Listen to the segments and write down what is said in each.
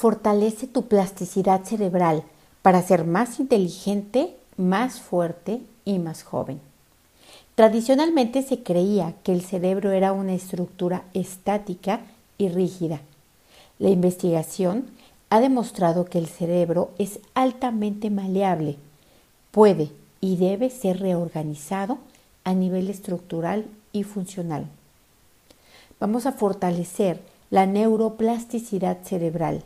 Fortalece tu plasticidad cerebral para ser más inteligente, más fuerte y más joven. Tradicionalmente se creía que el cerebro era una estructura estática y rígida. La investigación ha demostrado que el cerebro es altamente maleable, puede y debe ser reorganizado a nivel estructural y funcional. Vamos a fortalecer la neuroplasticidad cerebral.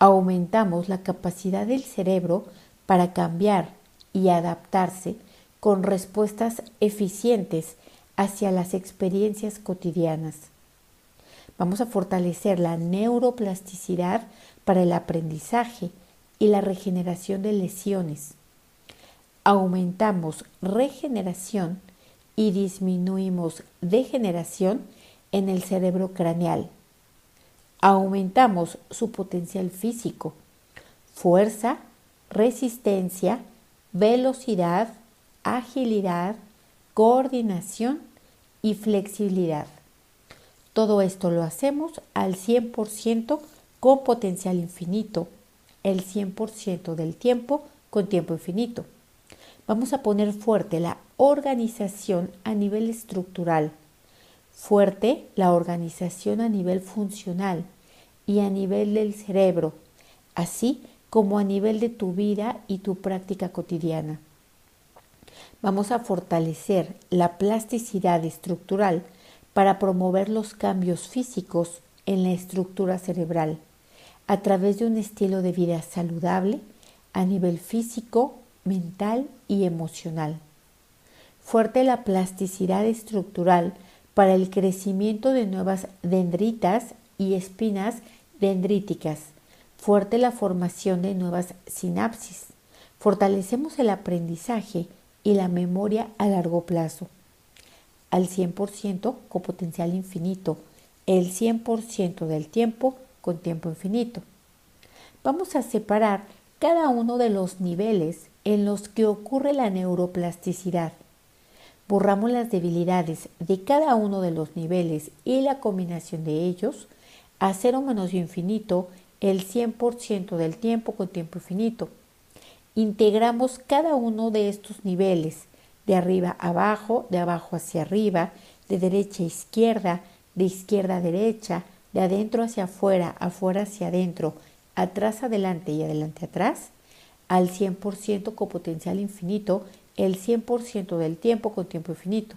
Aumentamos la capacidad del cerebro para cambiar y adaptarse con respuestas eficientes hacia las experiencias cotidianas. Vamos a fortalecer la neuroplasticidad para el aprendizaje y la regeneración de lesiones. Aumentamos regeneración y disminuimos degeneración en el cerebro craneal. Aumentamos su potencial físico, fuerza, resistencia, velocidad, agilidad, coordinación y flexibilidad. Todo esto lo hacemos al 100% con potencial infinito, el 100% del tiempo con tiempo infinito. Vamos a poner fuerte la organización a nivel estructural, fuerte la organización a nivel funcional y a nivel del cerebro, así como a nivel de tu vida y tu práctica cotidiana. Vamos a fortalecer la plasticidad estructural para promover los cambios físicos en la estructura cerebral a través de un estilo de vida saludable a nivel físico, mental y emocional. Fuerte la plasticidad estructural para el crecimiento de nuevas dendritas y espinas dendríticas. Fuerte la formación de nuevas sinapsis. Fortalecemos el aprendizaje y la memoria a largo plazo al 100% con potencial infinito, el 100% del tiempo con tiempo infinito. Vamos a separar cada uno de los niveles en los que ocurre la neuroplasticidad. Borramos las debilidades de cada uno de los niveles y la combinación de ellos a cero menos infinito el 100% del tiempo con tiempo infinito. Integramos cada uno de estos niveles de arriba abajo, de abajo hacia arriba, de derecha a izquierda, de izquierda a derecha, de adentro hacia afuera, afuera hacia adentro, atrás adelante y adelante atrás, al 100% con potencial infinito, el 100% del tiempo con tiempo infinito.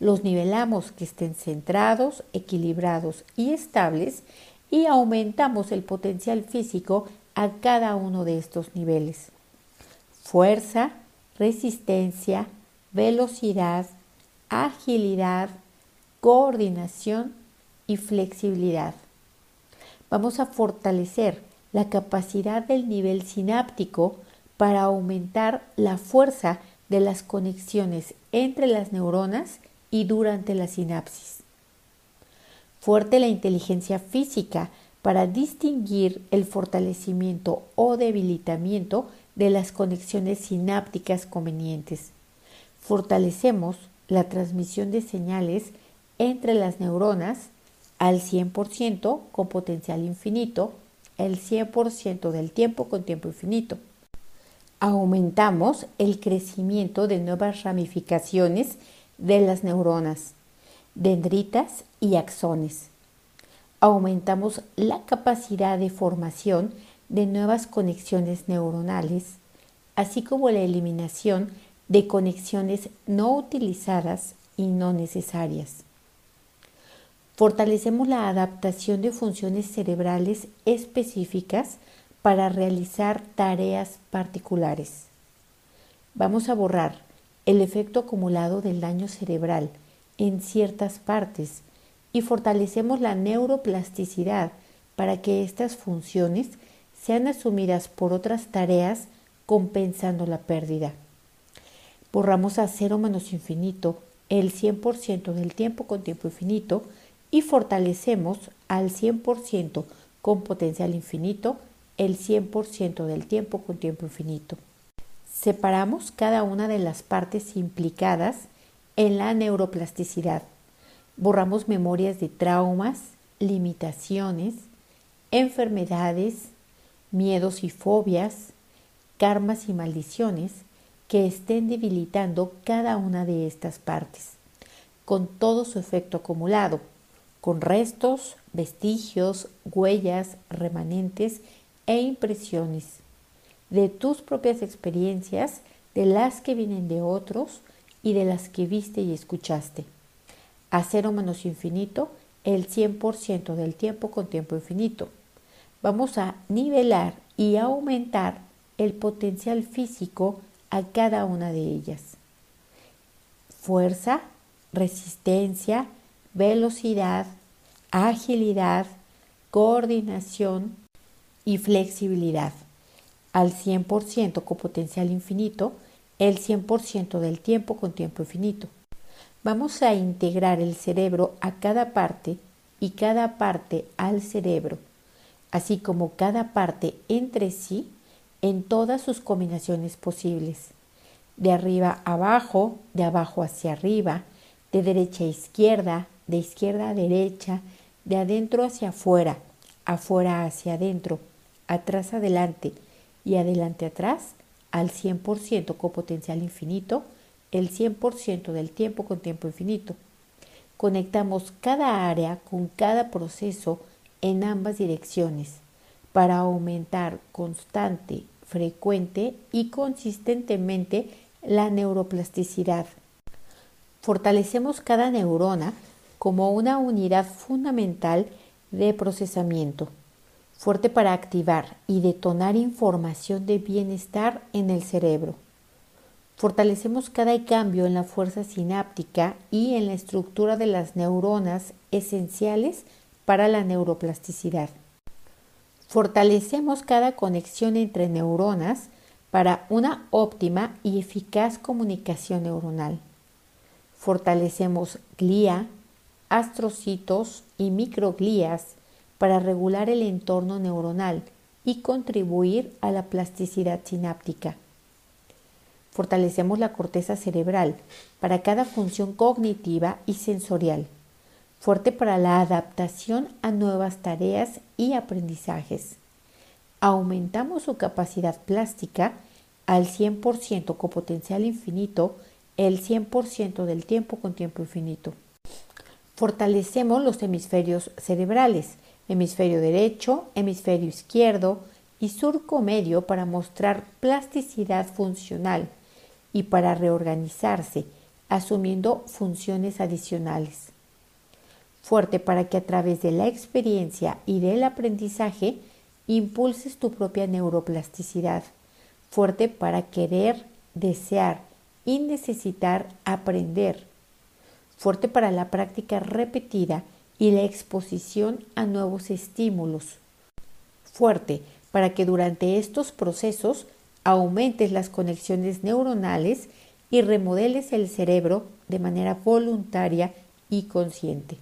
Los nivelamos que estén centrados, equilibrados y estables y aumentamos el potencial físico a cada uno de estos niveles. Fuerza, resistencia, velocidad, agilidad, coordinación y flexibilidad. Vamos a fortalecer la capacidad del nivel sináptico para aumentar la fuerza de las conexiones entre las neuronas y durante la sinapsis. Fuerte la inteligencia física para distinguir el fortalecimiento o debilitamiento de las conexiones sinápticas convenientes fortalecemos la transmisión de señales entre las neuronas al 100% con potencial infinito, el 100% del tiempo con tiempo infinito. Aumentamos el crecimiento de nuevas ramificaciones de las neuronas, dendritas y axones. Aumentamos la capacidad de formación de nuevas conexiones neuronales, así como la eliminación de conexiones no utilizadas y no necesarias. Fortalecemos la adaptación de funciones cerebrales específicas para realizar tareas particulares. Vamos a borrar el efecto acumulado del daño cerebral en ciertas partes y fortalecemos la neuroplasticidad para que estas funciones sean asumidas por otras tareas compensando la pérdida. Borramos a cero menos infinito el 100% del tiempo con tiempo infinito y fortalecemos al 100% con potencial infinito el 100% del tiempo con tiempo infinito. Separamos cada una de las partes implicadas en la neuroplasticidad. Borramos memorias de traumas, limitaciones, enfermedades, miedos y fobias, karmas y maldiciones que estén debilitando cada una de estas partes, con todo su efecto acumulado, con restos, vestigios, huellas, remanentes e impresiones de tus propias experiencias, de las que vienen de otros y de las que viste y escuchaste. A cero menos infinito, el 100% del tiempo con tiempo infinito. Vamos a nivelar y aumentar el potencial físico a cada una de ellas. Fuerza, resistencia, velocidad, agilidad, coordinación y flexibilidad. Al 100% con potencial infinito, el 100% del tiempo con tiempo infinito. Vamos a integrar el cerebro a cada parte y cada parte al cerebro, así como cada parte entre sí en todas sus combinaciones posibles, de arriba a abajo, de abajo hacia arriba, de derecha a izquierda, de izquierda a derecha, de adentro hacia afuera, afuera hacia adentro, atrás adelante y adelante atrás, al 100% con potencial infinito, el 100% del tiempo con tiempo infinito. Conectamos cada área con cada proceso en ambas direcciones para aumentar constante, frecuente y consistentemente la neuroplasticidad. Fortalecemos cada neurona como una unidad fundamental de procesamiento, fuerte para activar y detonar información de bienestar en el cerebro. Fortalecemos cada cambio en la fuerza sináptica y en la estructura de las neuronas esenciales para la neuroplasticidad. Fortalecemos cada conexión entre neuronas para una óptima y eficaz comunicación neuronal. Fortalecemos glía, astrocitos y microglías para regular el entorno neuronal y contribuir a la plasticidad sináptica. Fortalecemos la corteza cerebral para cada función cognitiva y sensorial fuerte para la adaptación a nuevas tareas y aprendizajes. Aumentamos su capacidad plástica al 100% con potencial infinito el 100% del tiempo con tiempo infinito. Fortalecemos los hemisferios cerebrales, hemisferio derecho, hemisferio izquierdo y surco medio para mostrar plasticidad funcional y para reorganizarse, asumiendo funciones adicionales. Fuerte para que a través de la experiencia y del aprendizaje impulses tu propia neuroplasticidad, fuerte para querer, desear y necesitar aprender, fuerte para la práctica repetida y la exposición a nuevos estímulos, fuerte para que durante estos procesos aumentes las conexiones neuronales y remodeles el cerebro de manera voluntaria y consciente.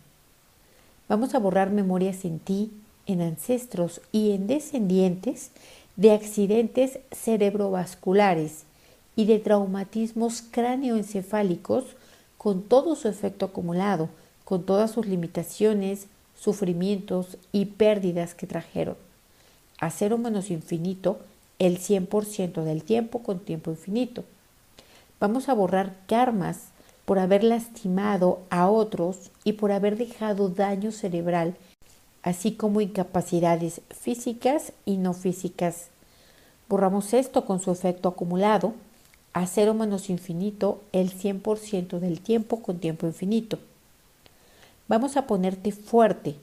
Vamos a borrar memorias en ti, en ancestros y en descendientes de accidentes cerebrovasculares y de traumatismos cráneoencefálicos con todo su efecto acumulado, con todas sus limitaciones, sufrimientos y pérdidas que trajeron. A cero menos infinito, el 100% del tiempo con tiempo infinito. Vamos a borrar karmas por haber lastimado a otros y por haber dejado daño cerebral, así como incapacidades físicas y no físicas. Borramos esto con su efecto acumulado a cero menos infinito el 100% del tiempo con tiempo infinito. Vamos a ponerte fuerte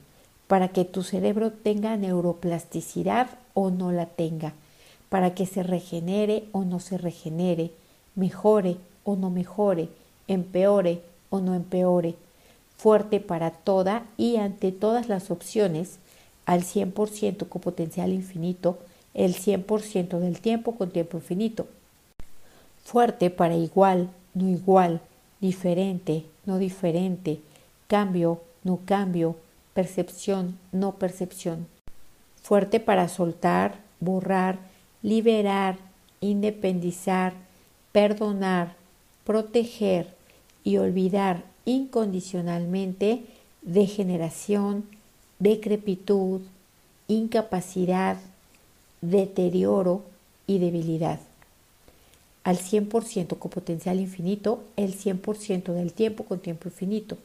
para que tu cerebro tenga neuroplasticidad o no la tenga, para que se regenere o no se regenere, mejore o no mejore, empeore o no empeore, fuerte para toda y ante todas las opciones, al 100% con potencial infinito el 100% del tiempo con tiempo infinito. Fuerte para igual, no igual, diferente, no diferente, cambio, no cambio, percepción, no percepción. Fuerte para soltar, borrar, liberar, independizar, perdonar, proteger y olvidar incondicionalmente degeneración, decrepitud, incapacidad, deterioro y debilidad. Al 100% con potencial infinito, el 100% del tiempo con tiempo infinito.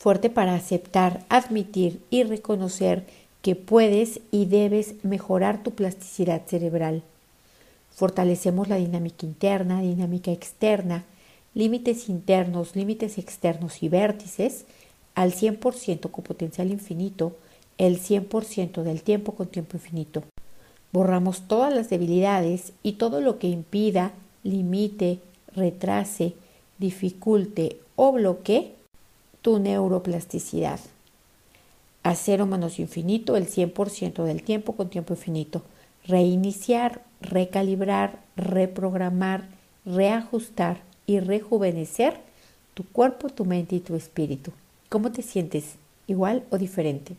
Fuerte para aceptar, admitir y reconocer que puedes y debes mejorar tu plasticidad cerebral. Fortalecemos la dinámica interna, dinámica externa, límites internos, límites externos y vértices al 100% con potencial infinito, el 100% del tiempo con tiempo infinito. Borramos todas las debilidades y todo lo que impida, limite, retrase, dificulte o bloquee tu neuroplasticidad. A cero menos infinito el 100% del tiempo con tiempo infinito. Reiniciar, recalibrar, reprogramar, reajustar y rejuvenecer tu cuerpo, tu mente y tu espíritu. ¿Cómo te sientes? ¿Igual o diferente?